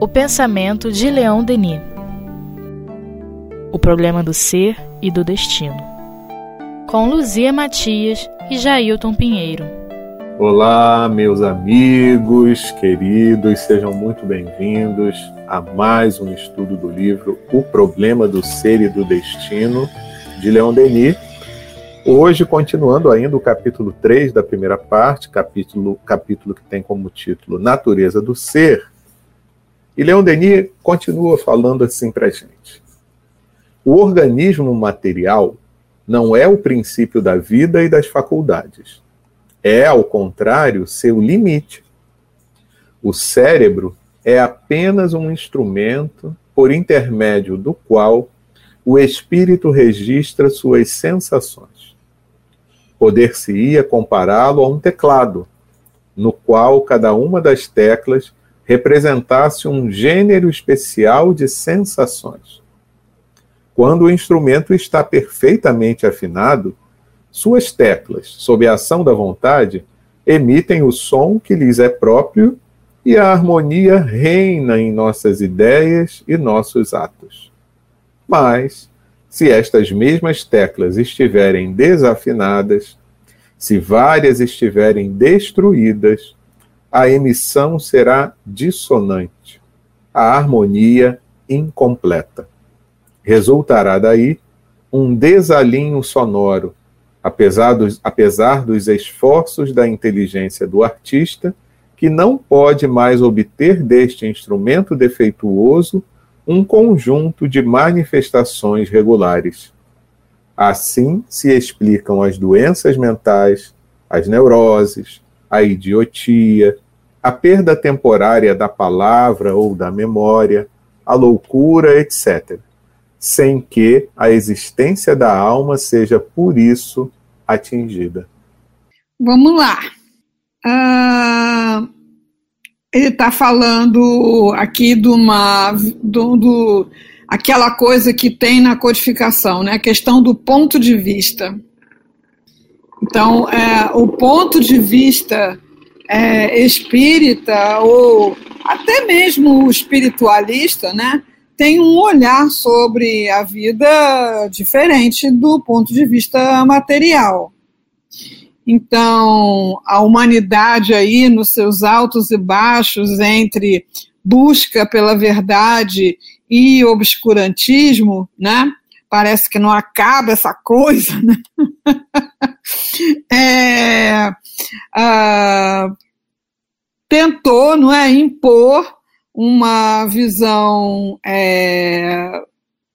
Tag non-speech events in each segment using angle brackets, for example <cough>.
O pensamento de Leão Denis. O problema do ser e do destino. Com Luzia Matias e Jailton Pinheiro. Olá, meus amigos queridos, sejam muito bem-vindos a mais um estudo do livro O Problema do Ser e do Destino, de Leon Denis. Hoje, continuando ainda o capítulo 3 da primeira parte, capítulo, capítulo que tem como título Natureza do Ser. E Leon Denis continua falando assim para a gente. O organismo material não é o princípio da vida e das faculdades. É, ao contrário, seu limite. O cérebro é apenas um instrumento por intermédio do qual o espírito registra suas sensações. Poder-se-ia compará-lo a um teclado, no qual cada uma das teclas representasse um gênero especial de sensações. Quando o instrumento está perfeitamente afinado, suas teclas, sob a ação da vontade, emitem o som que lhes é próprio e a harmonia reina em nossas ideias e nossos atos. Mas, se estas mesmas teclas estiverem desafinadas, se várias estiverem destruídas, a emissão será dissonante, a harmonia incompleta. Resultará daí um desalinho sonoro, apesar dos, apesar dos esforços da inteligência do artista que não pode mais obter deste instrumento defeituoso um conjunto de manifestações regulares. Assim se explicam as doenças mentais, as neuroses, a idiotia, a perda temporária da palavra ou da memória, a loucura, etc., sem que a existência da alma seja por isso atingida. Vamos lá. Uh, ele está falando aqui de uma. Do, do, aquela coisa que tem na codificação, né? a questão do ponto de vista. Então, é, o ponto de vista é, espírita, ou até mesmo espiritualista, né? tem um olhar sobre a vida diferente do ponto de vista material. Então, a humanidade aí nos seus altos e baixos entre busca pela verdade e obscurantismo, né? Parece que não acaba essa <laughs> coisa, né? é, uh, tentou, não é, impor uma visão é,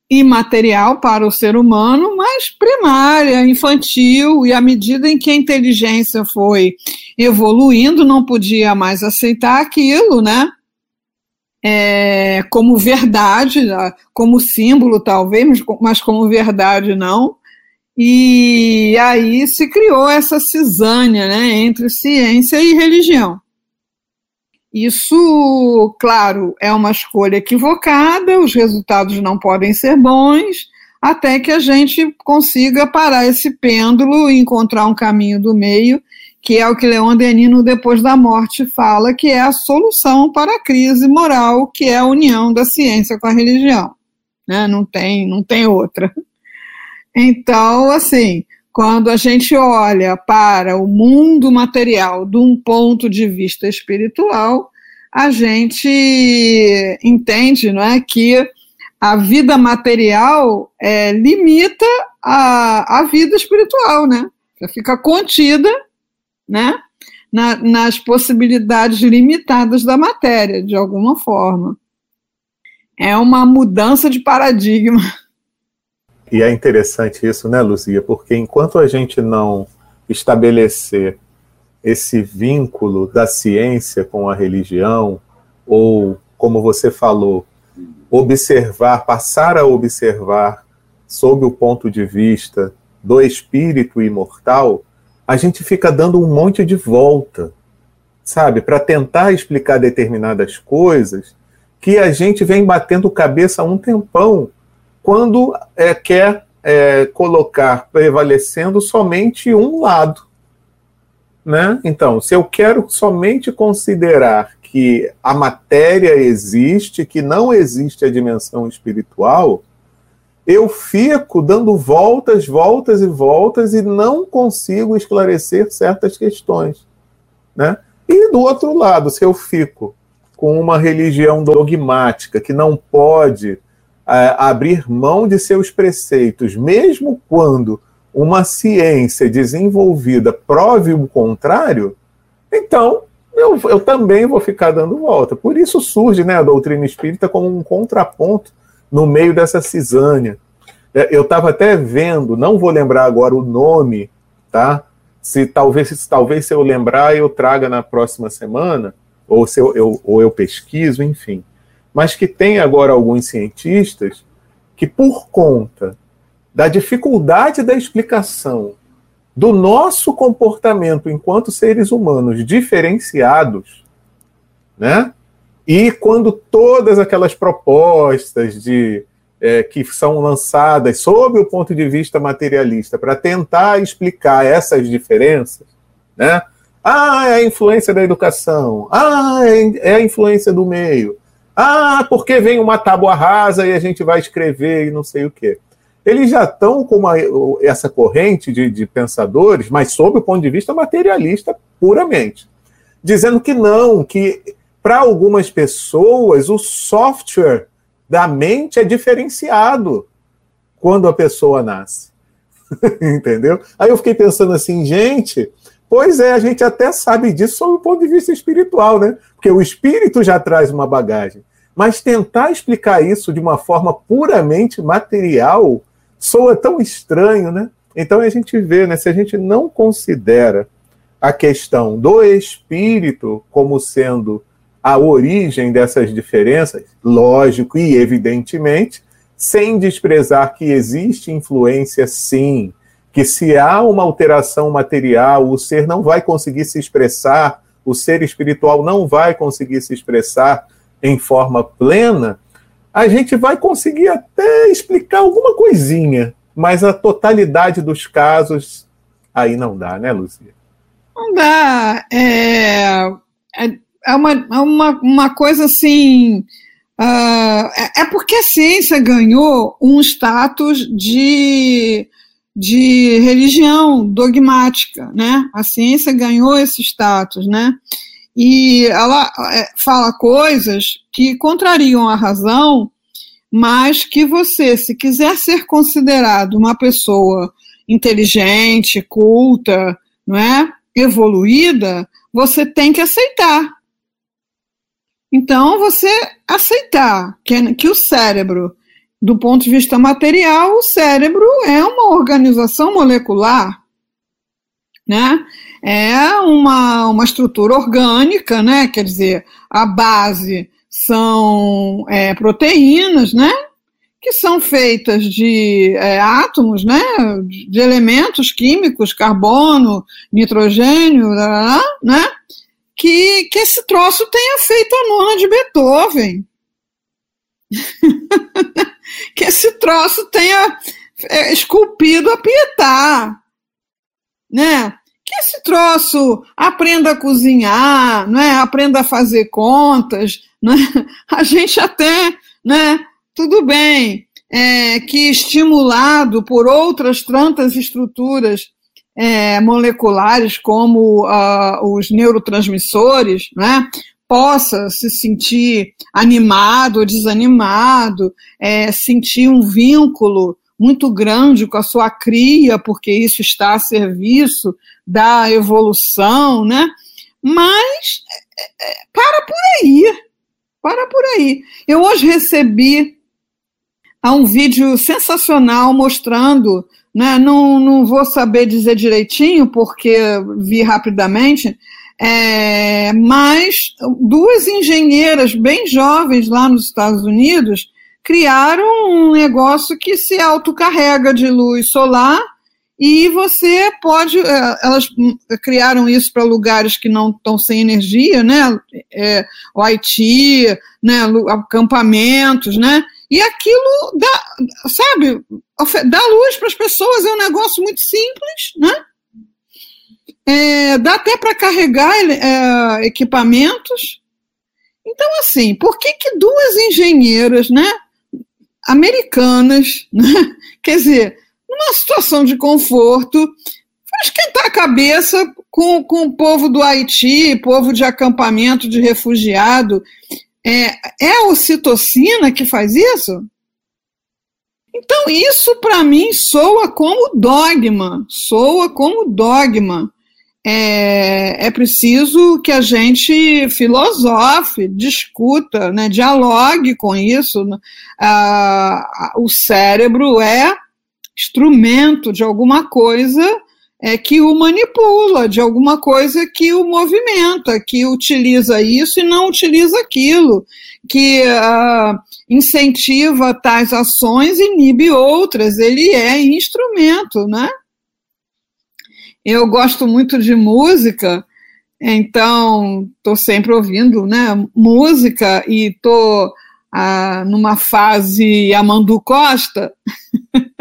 imaterial para o ser humano, mas primária, infantil, e à medida em que a inteligência foi evoluindo, não podia mais aceitar aquilo, né? É, como verdade, como símbolo talvez, mas como verdade não. E aí se criou essa cisânia né, entre ciência e religião. Isso, claro, é uma escolha equivocada, os resultados não podem ser bons, até que a gente consiga parar esse pêndulo e encontrar um caminho do meio, que é o que Leon Denis, no Depois da Morte, fala que é a solução para a crise moral, que é a união da ciência com a religião. Né? Não, tem, não tem outra. Então, assim, quando a gente olha para o mundo material de um ponto de vista espiritual, a gente entende não é, que a vida material é, limita a, a vida espiritual, né? Fica contida né, na, nas possibilidades limitadas da matéria, de alguma forma. É uma mudança de paradigma. <laughs> E é interessante isso, né, Luzia? Porque enquanto a gente não estabelecer esse vínculo da ciência com a religião, ou, como você falou, observar, passar a observar sob o ponto de vista do espírito imortal, a gente fica dando um monte de volta, sabe, para tentar explicar determinadas coisas que a gente vem batendo cabeça há um tempão quando é, quer é, colocar prevalecendo somente um lado. né? Então, se eu quero somente considerar que a matéria existe, que não existe a dimensão espiritual, eu fico dando voltas, voltas e voltas e não consigo esclarecer certas questões, né? E do outro lado, se eu fico com uma religião dogmática que não pode abrir mão de seus preceitos, mesmo quando uma ciência desenvolvida prove o contrário, então eu, eu também vou ficar dando volta. Por isso surge né, a doutrina espírita como um contraponto no meio dessa cisânia. É, eu estava até vendo, não vou lembrar agora o nome, tá? Se talvez, se, talvez se eu lembrar, eu traga na próxima semana, ou, se eu, eu, ou eu pesquiso, enfim. Mas que tem agora alguns cientistas que, por conta da dificuldade da explicação do nosso comportamento enquanto seres humanos diferenciados, né? E quando todas aquelas propostas de é, que são lançadas sob o ponto de vista materialista para tentar explicar essas diferenças, né? Ah, é a influência da educação. Ah, é, é a influência do meio. Ah, porque vem uma tábua rasa e a gente vai escrever e não sei o quê eles já estão com uma, essa corrente de, de pensadores, mas sob o ponto de vista materialista puramente, dizendo que não, que para algumas pessoas o software da mente é diferenciado quando a pessoa nasce. <laughs> Entendeu? Aí eu fiquei pensando assim, gente, pois é, a gente até sabe disso sob o ponto de vista espiritual, né? Porque o espírito já traz uma bagagem. Mas tentar explicar isso de uma forma puramente material soa tão estranho, né? Então a gente vê, né, se a gente não considera a questão do espírito como sendo a origem dessas diferenças, lógico e evidentemente, sem desprezar que existe influência sim, que se há uma alteração material, o ser não vai conseguir se expressar, o ser espiritual não vai conseguir se expressar em forma plena, a gente vai conseguir até explicar alguma coisinha, mas a totalidade dos casos aí não dá, né, Lucia? Não dá. É, é, é uma, é uma, uma coisa assim. Uh, é porque a ciência ganhou um status de, de religião dogmática, né? A ciência ganhou esse status, né? e ela é, fala coisas que contrariam a razão, mas que você, se quiser ser considerado uma pessoa inteligente, culta, não é? evoluída, você tem que aceitar. Então, você aceitar que, que o cérebro, do ponto de vista material, o cérebro é uma organização molecular, né? é uma, uma estrutura orgânica, né? Quer dizer, a base são é, proteínas, né? Que são feitas de é, átomos, né? De elementos químicos, carbono, nitrogênio, né? Que, que esse troço tenha feito a nona de Beethoven. <laughs> que esse troço tenha é, esculpido a Pietà, né? que esse troço aprenda a cozinhar, né? aprenda a fazer contas, né? <laughs> a gente até, né? tudo bem, é, que estimulado por outras tantas estruturas é, moleculares, como uh, os neurotransmissores, né? Possa se sentir animado ou desanimado, é, sentir um vínculo muito grande com a sua cria, porque isso está a serviço da evolução, né? Mas é, é, para por aí, para por aí. Eu hoje recebi um vídeo sensacional mostrando, né, não, não vou saber dizer direitinho, porque vi rapidamente, é, mas duas engenheiras bem jovens lá nos Estados Unidos criaram um negócio que se autocarrega de luz solar e você pode, é, elas criaram isso para lugares que não estão sem energia, né? É, o Haiti, né? acampamentos, né? E aquilo dá, sabe, dá luz para as pessoas, é um negócio muito simples, né? É, dá até para carregar é, equipamentos. Então, assim, por que, que duas engenheiras, né, americanas, <laughs> né, quer dizer, numa situação de conforto, vai esquentar a cabeça com, com o povo do Haiti, povo de acampamento de refugiado. É, é a ocitocina que faz isso? Então, isso para mim soa como dogma, soa como dogma. É, é, preciso que a gente filosofe, discuta, né, dialogue com isso. Ah, o cérebro é instrumento de alguma coisa é, que o manipula, de alguma coisa que o movimenta, que utiliza isso e não utiliza aquilo, que uh, incentiva tais ações e inibe outras. Ele é instrumento, né? Eu gosto muito de música, então estou sempre ouvindo né, música e estou ah, numa fase Amandu Costa. <laughs>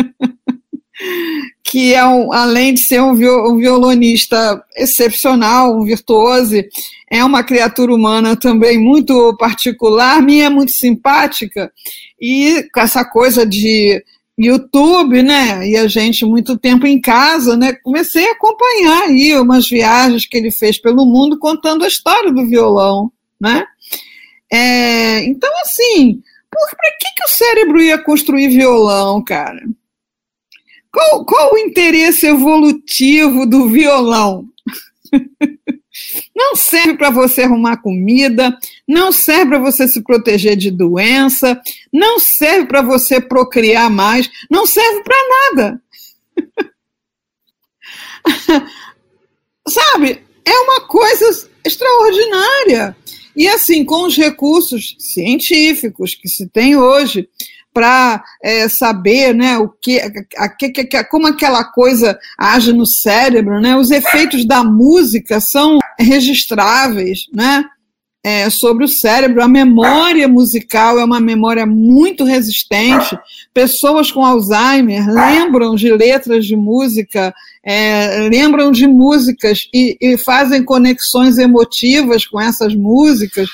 que é um, além de ser um, violonista excepcional, um virtuoso, é uma criatura humana também muito particular, minha é muito simpática, e com essa coisa de YouTube, né, e a gente muito tempo em casa, né, comecei a acompanhar aí umas viagens que ele fez pelo mundo contando a história do violão, né, é, então assim, para que, que o cérebro ia construir violão, cara? Qual, qual o interesse evolutivo do violão? <laughs> Não serve para você arrumar comida, não serve para você se proteger de doença, não serve para você procriar mais, não serve para nada. <laughs> Sabe? É uma coisa extraordinária. E assim, com os recursos científicos que se tem hoje, para é, saber né, o que, a, a, como aquela coisa age no cérebro, né? Os efeitos da música são registráveis, né? É, sobre o cérebro, a memória musical é uma memória muito resistente. Pessoas com Alzheimer lembram de letras de música, é, lembram de músicas e, e fazem conexões emotivas com essas músicas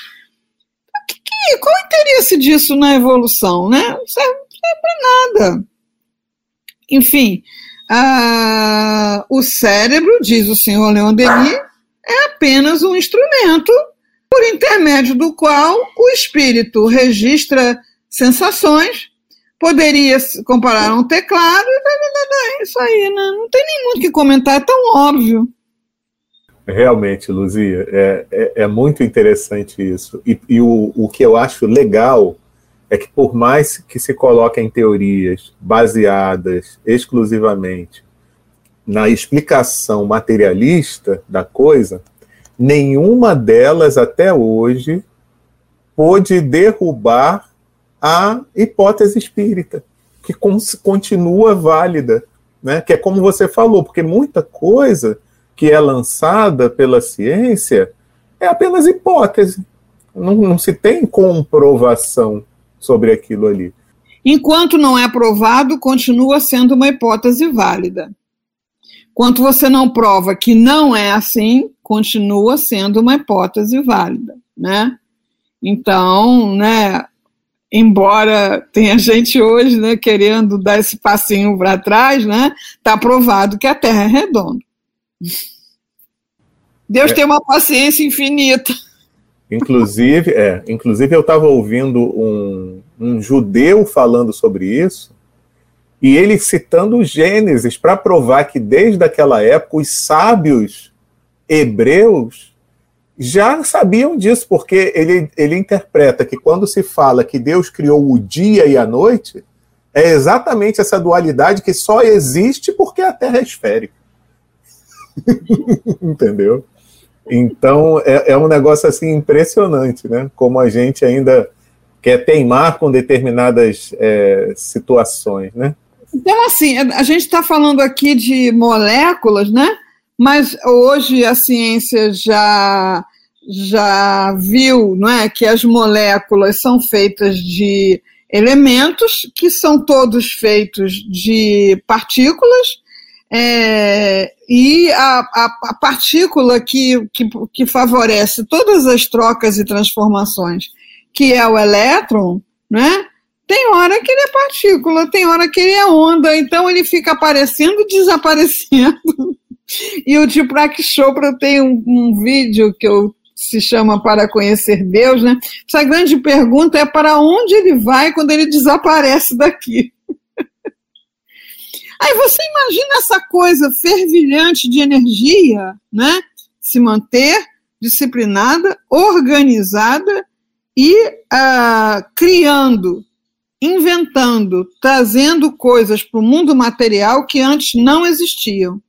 qual o interesse disso na evolução, né? Não serve, serve para nada. Enfim, o cérebro, diz o senhor Leon Denis, é apenas um instrumento por intermédio do qual o espírito registra sensações, poderia comparar um teclado, isso aí, né? não tem nem muito o que comentar, é tão óbvio. Realmente, Luzia, é, é, é, muito interessante isso. E, e o, o que eu acho legal é que, por mais que se coloquem teorias baseadas exclusivamente na explicação materialista da coisa, nenhuma delas até hoje pôde derrubar a hipótese espírita, que continua válida, né? que é como você falou, porque muita coisa que é lançada pela ciência é apenas hipótese. Não, não se tem comprovação sobre aquilo ali. Enquanto não é provado, continua sendo uma hipótese válida. Quanto você não prova que não é assim, continua sendo uma hipótese válida, né? Então, né, embora tenha gente hoje, né, querendo dar esse passinho para trás, né, está provado que a Terra é redonda. Deus é. tem uma paciência infinita. Inclusive, é, inclusive eu estava ouvindo um, um judeu falando sobre isso, e ele citando Gênesis para provar que desde aquela época os sábios hebreus já sabiam disso, porque ele, ele interpreta que quando se fala que Deus criou o dia e a noite, é exatamente essa dualidade que só existe porque a Terra é esférica. <laughs> Entendeu? Então é, é, um negócio assim impressionante, né? Como a gente ainda quer teimar com determinadas é, situações, né? Então, assim, a gente está falando aqui de moléculas, né? Mas hoje a ciência já já viu, não é, que as moléculas são feitas de elementos que são todos feitos de partículas É, e a, a, a partícula que, que, que, favorece todas as trocas e transformações, que é o elétron, né? Tem hora que ele é partícula, tem hora que ele é onda, então ele fica aparecendo e <laughs> desaparecendo. E o Deepak Chopra tem um, um vídeo que eu se chama Para Conhecer Deus, né? Essa grande pergunta é para onde ele vai quando ele desaparece daqui. Aí você imagina essa coisa fervilhante de energia, né? Se manter disciplinada, organizada e uh, criando, inventando, trazendo coisas para o mundo material que antes não existiam.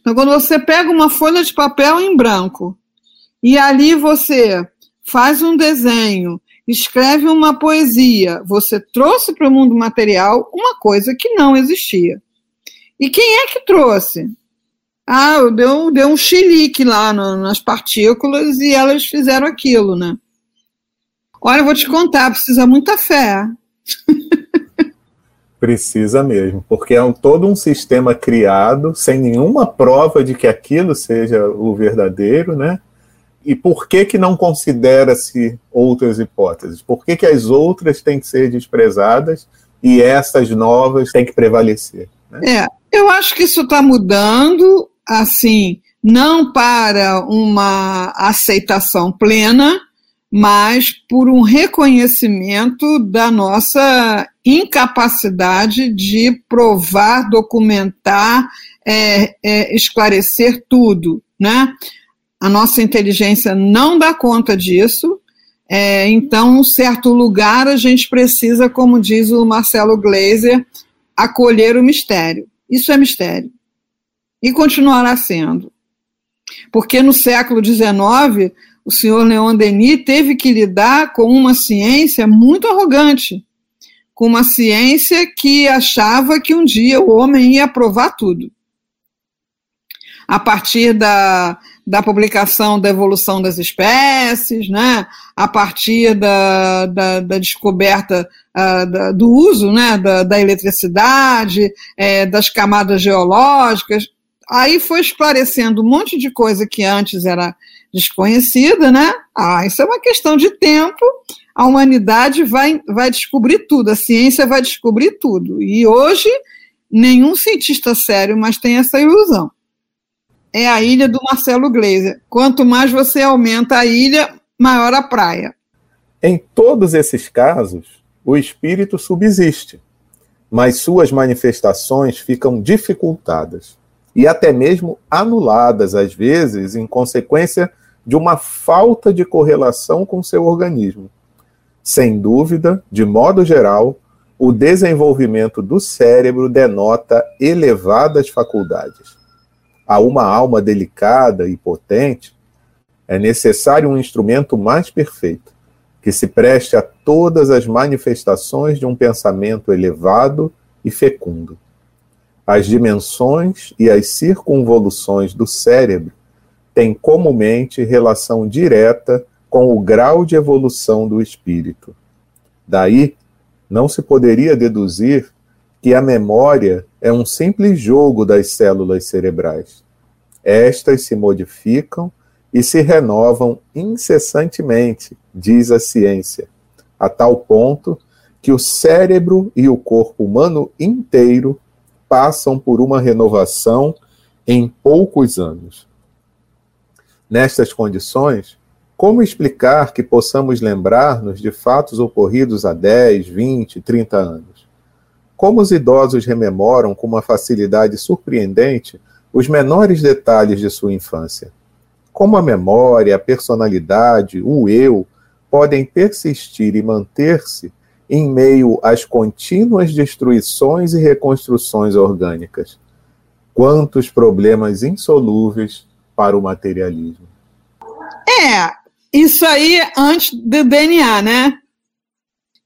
Então, quando você pega uma folha de papel em branco e ali você faz um desenho, escreve uma poesia, você trouxe para o mundo material uma coisa que não existia. E quem é que trouxe? Ah, deu, deu um chilique lá no, nas partículas e elas fizeram aquilo, né? Olha, eu vou te contar, precisa muita fé. <laughs> Precisa mesmo, porque é um, todo um sistema criado sem nenhuma prova de que aquilo seja o verdadeiro, né? E por que que não considera-se outras hipóteses? Por que que as outras têm que ser desprezadas e essas novas têm que prevalecer? Né? É, eu acho que isso está mudando, assim, não para uma aceitação plena, mas por um reconhecimento da nossa incapacidade de provar, documentar, é, é, esclarecer tudo, né? A nossa inteligência não dá conta disso, é, então, um certo lugar a gente precisa, como diz o Marcelo Gleiser, acolher o mistério. Isso é mistério. E continuará sendo. Porque no século XIX, o senhor Leon Denis teve que lidar com uma ciência muito arrogante, com uma ciência que achava que um dia o homem ia provar tudo. A partir da, da publicação da evolução das espécies, né, a partir da, da, da descoberta uh, da, do uso né, da, da eletricidade, é, das camadas geológicas, aí foi esclarecendo um monte de coisa que antes era desconhecida, né? Ah, isso é uma questão de tempo. A humanidade vai, vai descobrir tudo, a ciência vai descobrir tudo. E hoje, nenhum cientista sério mais tem essa ilusão. É a ilha do Marcelo Gleiser. Quanto mais você aumenta a ilha, maior a praia. Em todos esses casos, o espírito subsiste, mas suas manifestações ficam dificultadas e até mesmo anuladas, às vezes, em consequência de uma falta de correlação com seu organismo. Sem dúvida, de modo geral, o desenvolvimento do cérebro denota elevadas faculdades. A uma alma delicada e potente, é necessário um instrumento mais perfeito, que se preste a todas as manifestações de um pensamento elevado e fecundo. As dimensões e as circunvoluções do cérebro têm comumente relação direta com o grau de evolução do espírito. Daí, não se poderia deduzir que a memória é um simples jogo das células cerebrais. Estas se modificam e se renovam incessantemente, diz a ciência, a tal ponto que o cérebro e o corpo humano inteiro passam por uma renovação em poucos anos. Nestas condições, como explicar que possamos lembrar-nos de fatos ocorridos há 10, 20, 30 anos? Como os idosos rememoram com uma facilidade surpreendente os menores detalhes de sua infância? Como a memória, a personalidade, o eu podem persistir e manter-se em meio às contínuas destruições e reconstruções orgânicas. Quantos problemas insolúveis para o materialismo. É, isso aí antes do DNA, né?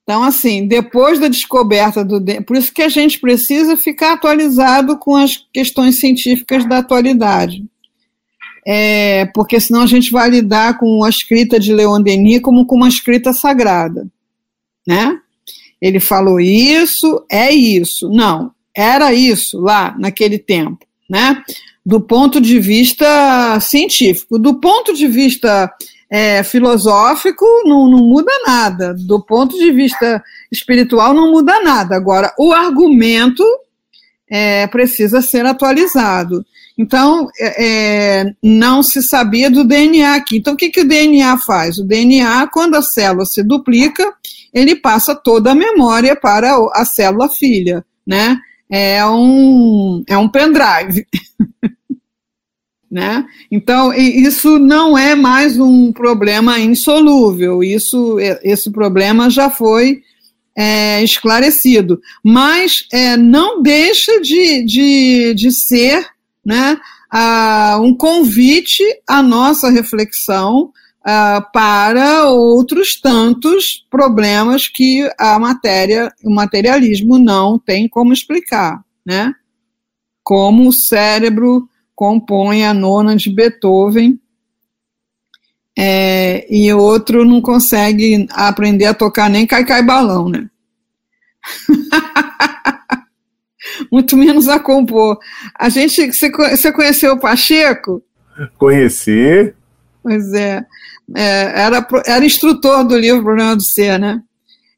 Então, assim, depois da descoberta do por isso que a gente precisa ficar atualizado com as questões científicas da atualidade. É, porque senão a gente vai lidar com a escrita de Leon Denis como com uma escrita sagrada, né? ele falou isso, é isso. Não, era isso lá naquele tempo, né? Do ponto de vista científico. Do ponto de vista é, filosófico, não, não muda nada. Do ponto de vista espiritual, não muda nada. Agora, o argumento é, precisa ser atualizado. Então, é, é não se sabia do DNA aqui. Então, o que, que o DNA faz? O DNA, quando a célula se duplica, ele passa toda a memória para a célula filha, né? É um, é um pendrive. <laughs> né? Então, isso não é mais um problema insolúvel, isso, esse problema já foi é, esclarecido, mas é, não deixa de, de, de ser né, a, um convite à nossa reflexão a, para outros tantos problemas que a matéria, o materialismo não tem como explicar, né? Como o cérebro compõe a nona de Beethoven, é, e outro não consegue aprender a tocar nem cai-cai balão, né? <laughs> Muito menos a compor. A gente, você conheceu o Pacheco? Conheci. Pois é. é. era, era instrutor do livro Problema do Ser, né?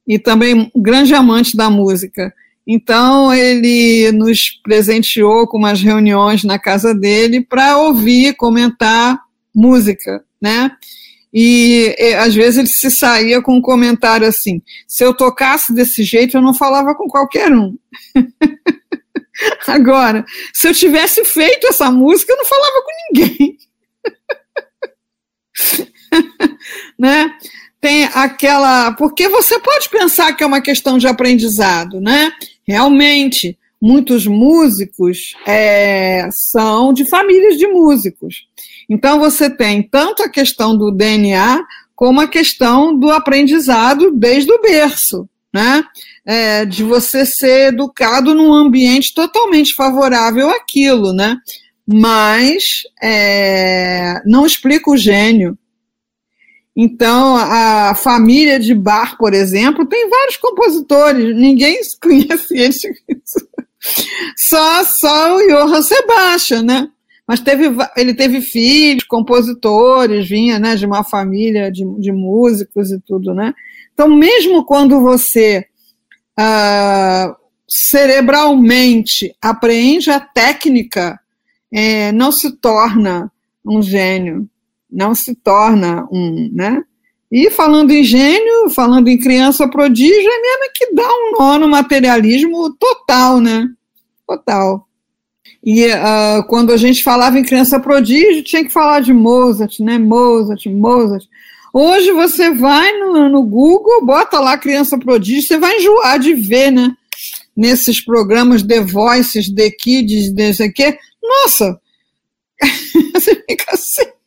E também um grande amante da música. Então, ele nos presenteou com umas reuniões na casa dele para ouvir, comentar música, né? E, e, às vezes ele se saía com um comentário assim: se eu tocasse desse jeito, eu não falava com qualquer um. <laughs> Agora, se eu tivesse feito essa música, eu não falava com ninguém. <laughs> né? Tem aquela. Porque você pode pensar que é uma questão de aprendizado, né? Realmente, muitos músicos é, são de famílias de músicos. Então, você tem tanto a questão do DNA como a questão do aprendizado desde o berço, né? É, de você ser educado num ambiente totalmente favorável àquilo, né? Mas é, não explica o gênio. Então, a família de Bach, por exemplo, tem vários compositores, ninguém <laughs> conhece eles. Só, só o Johann Sebastian, né? Mas teve, ele teve filhos, compositores, vinha né, de uma família de, de músicos e tudo, né? Então, mesmo quando você ah, cerebralmente apreende a técnica, é, não se torna um gênio, não se torna um, né? E falando em gênio, falando em criança prodígio, é mesmo que dá um nó no materialismo total, né? Total. E uh, quando a gente falava em criança prodígio, tinha que falar de Mozart, né? Mozart, Mozart. Hoje você vai no, no Google, bota lá criança prodígio, você vai enjoar de ver, né? Nesses programas The Voices, The Kids, não sei o quê. Nossa! <laughs> você fica assim.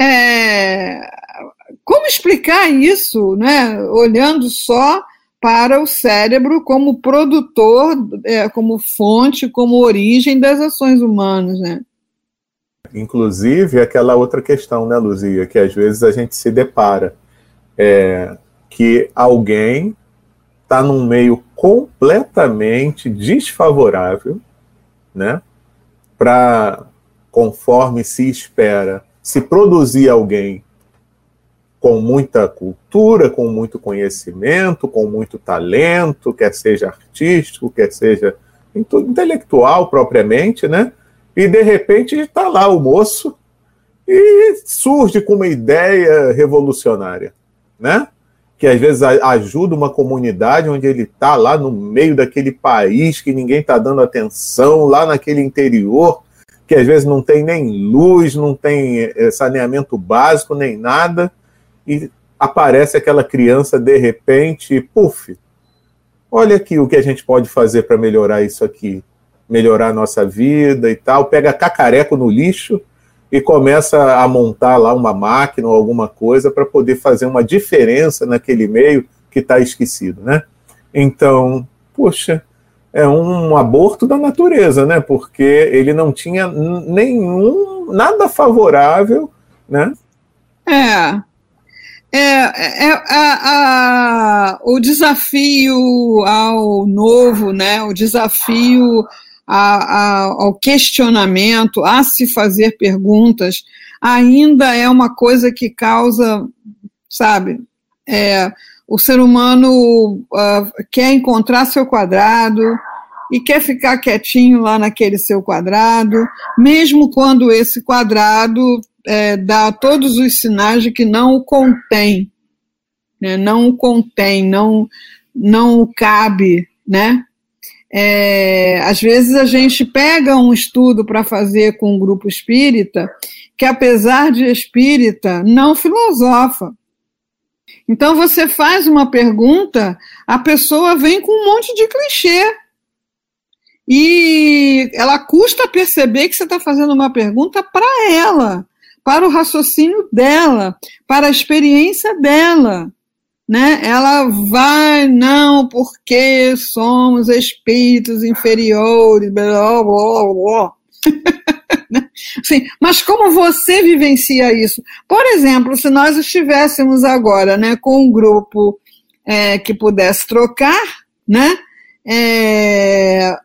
É, como explicar isso, né? Olhando só para o cérebro como produtor, é, como fonte, como origem das ações humanas, né? Inclusive aquela outra questão, né, Luzia, que às vezes a gente se depara, é, que alguém está num meio completamente desfavorável, né, para conforme se espera, se produzir alguém com muita cultura, com muito conhecimento, com muito talento, quer seja artístico, quer seja intelectual propriamente, né? E de repente está lá o moço e surge com uma ideia revolucionária, né? Que às vezes ajuda uma comunidade onde ele está lá no meio daquele país que ninguém está dando atenção, lá naquele interior, que às vezes não tem nem luz, não tem eh, saneamento básico, nem nada e aparece aquela criança de repente e puf, olha aqui o que a gente pode fazer para melhorar isso aqui, melhorar a nossa vida e tal, pega cacareco no lixo e começa a montar lá uma máquina ou alguma coisa para poder fazer uma diferença naquele meio que está esquecido, né? Então, puxa, é um aborto da natureza, né? Porque ele não tinha nenhum, nada favorável, né? É, é, é, é a, a, o desafio ao novo, né? O desafio a, ao questionamento, a se fazer perguntas, ainda é uma coisa que causa, sabe, é, o ser humano uh, quer encontrar seu quadrado e quer ficar quietinho lá naquele seu quadrado, mesmo quando esse quadrado é, dá todos os sinais de que não o contém, né, não o contém, não, não o cabe, né? É, às vezes a gente pega um estudo para fazer com um grupo espírita que, apesar de espírita, não filosofa. Então você faz uma pergunta, a pessoa vem com um monte de clichê. E ela custa perceber que você está fazendo uma pergunta para ela, para o raciocínio dela, para a experiência dela. Né? Ela vai, não, porque somos espíritos inferiores, blá, blá, blá. <laughs> Sim, mas como você vivencia isso? Por exemplo, se nós estivéssemos agora né, com um grupo é, que pudesse trocar, né? É,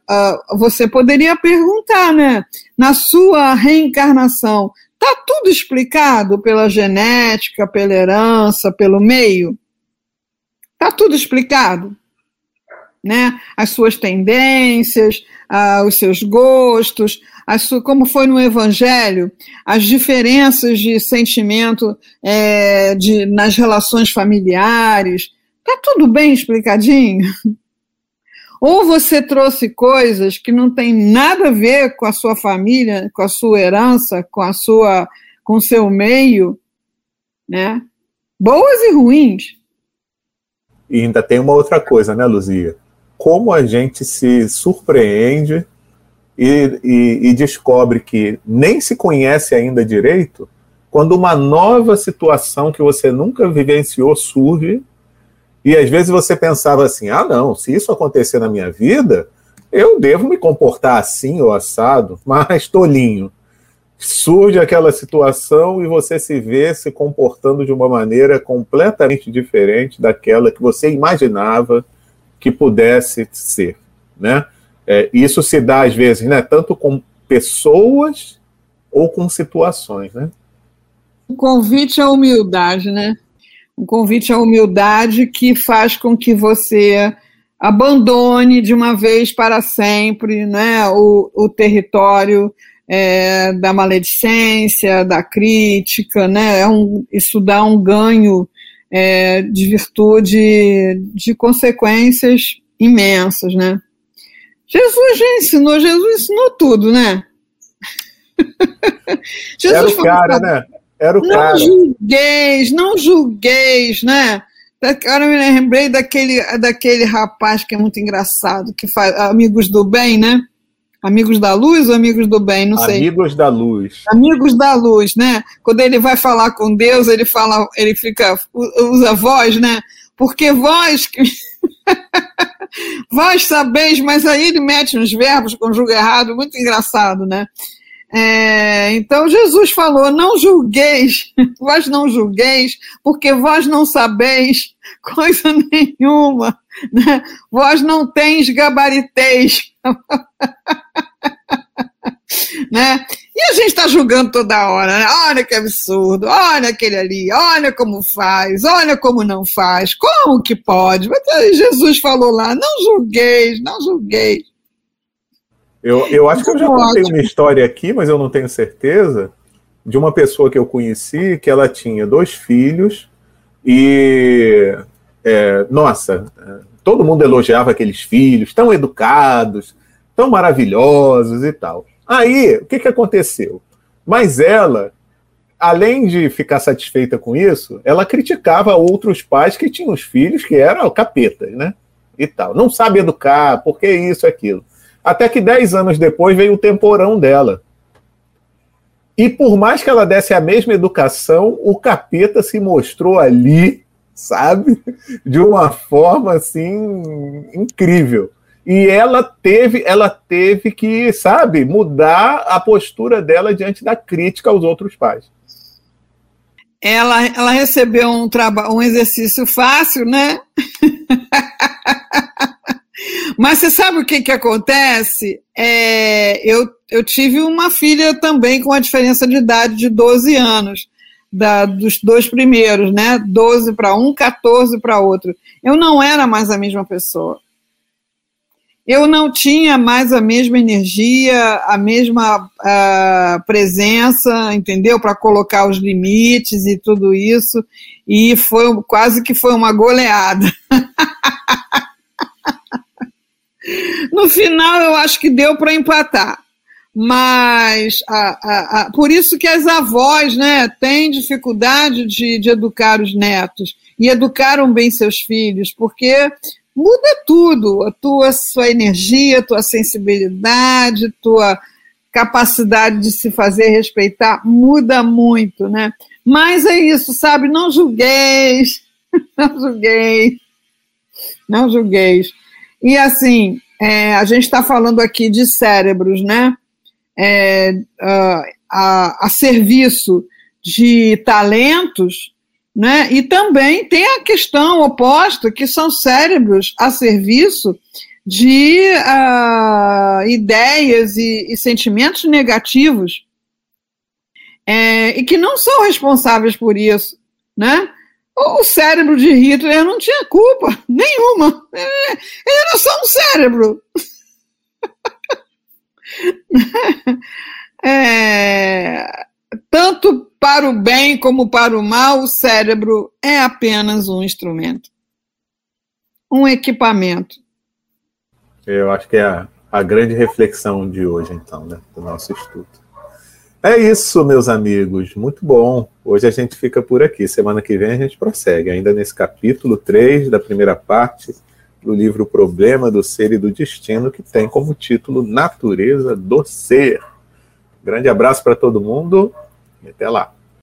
você poderia perguntar, né? Na sua reencarnação, está tudo explicado pela genética, pela herança, pelo meio? Está tudo explicado? Né? As suas tendências, uh, os seus gostos, como foi no Evangelho, as diferenças de sentimento é, de, nas relações familiares. Está tudo bem explicadinho? Ou você trouxe coisas que não tem nada a ver com a sua família, com a sua herança, com a sua, com o seu meio, né? Boas e ruins. E ainda tem uma outra coisa, né, Luzia? Como a gente se surpreende e, e, e descobre que nem se conhece ainda direito, quando uma nova situação que você nunca vivenciou surge, e às vezes você pensava assim: ah, não, se isso acontecer na minha vida, eu devo me comportar assim ou assado, <laughs> mas tolinho. Surge aquela situação e você se vê se comportando de uma maneira completamente diferente daquela que você imaginava que pudesse ser, né? É, isso se dá, às vezes, né, tanto com pessoas ou com situações. Né? Um convite à humildade, né? Um convite à humildade que faz com que você abandone de uma vez para sempre né, o, o território é, da maledicência, da crítica, né? É um, isso dá um ganho é, de virtude de consequências imensas, né? Jesus já ensinou, Jesus ensinou tudo, né? <laughs> Jesus Era o cara, né? Era o não cara. Não julgueis, não julgueis, né? Agora eu me lembrei daquele, daquele rapaz que é muito engraçado, que faz Amigos do Bem, né? Amigos da Luz ou Amigos do Bem? Não sei. Amigos da Luz. Amigos da Luz, né? Quando ele vai falar com Deus, ele fala, ele fica, usa voz, né? Porque vós que. <laughs> Vós sabeis, mas aí ele mete uns verbos, conjuga errado, muito engraçado, né? É, então Jesus falou: não julgueis, <laughs> vós não julgueis, porque vós não sabeis coisa nenhuma, <laughs> né? vós não tens gabariteis. né? E a gente está julgando toda hora, né? Olha que absurdo, olha aquele ali, olha como faz, olha como não faz, como que pode? Mas Jesus falou lá, não julgueis, não julgueis. Eu, eu acho que eu já contei uma história aqui, mas eu não tenho certeza, de uma pessoa que eu conheci que ela tinha dois filhos e, é, nossa, todo mundo elogiava aqueles filhos, tão educados, tão maravilhosos e tal. Aí, o que, que aconteceu? Mas ela, além de ficar satisfeita com isso, ela criticava outros pais que tinham os filhos que eram capetas, né? E tal. Não sabe educar, porque isso, aquilo. Até que dez anos depois veio o temporão dela. E por mais que ela desse a mesma educação, o capeta se mostrou ali, sabe? De uma forma assim incrível. E ela teve, ela teve que, sabe, mudar a postura dela diante da crítica aos outros pais. ela, ela recebeu um, um exercício fácil, né? <laughs> Mas você sabe o que, que acontece? É, eu, eu tive uma filha também com a diferença de idade de 12 anos, da, dos dois primeiros, né? 12 para um, 14 para outro. Eu não era mais a mesma pessoa. Eu não tinha mais a mesma energia, a mesma uh, presença, entendeu? Para colocar os limites e tudo isso. E foi quase que foi uma goleada. <laughs> No final, eu acho que deu para empatar. Mas a, a, por isso que as avós né, têm dificuldade de, de educar os netos e educaram bem seus filhos, porque muda tudo, a tua sua energia, a tua sensibilidade, tua capacidade de se fazer respeitar muda muito, né? Mas é isso, sabe? Não julgueis, <laughs> não julgueis, não julgueis. E assim, é, a gente está falando aqui de cérebros, né? É, a, a, a, serviço de talentos, né? E também tem a questão oposta, que são cérebros a serviço de uh, ideias e, e, sentimentos negativos é, e que não são responsáveis por isso, né? O cérebro de Hitler não tinha culpa <laughs> nenhuma. Ele era só um cérebro. <laughs> É, tanto para o bem como para o mal, o cérebro é apenas um instrumento, um equipamento. Eu acho que é a, a grande reflexão de hoje, então, né, do nosso estudo. É isso, meus amigos. Muito bom. Hoje a gente fica por aqui. Semana que vem a gente prossegue, ainda nesse capítulo 3 da primeira parte do livro Problema do Ser e do Destino, que tem como título Natureza do Ser. Grande abraço para todo mundo e até lá.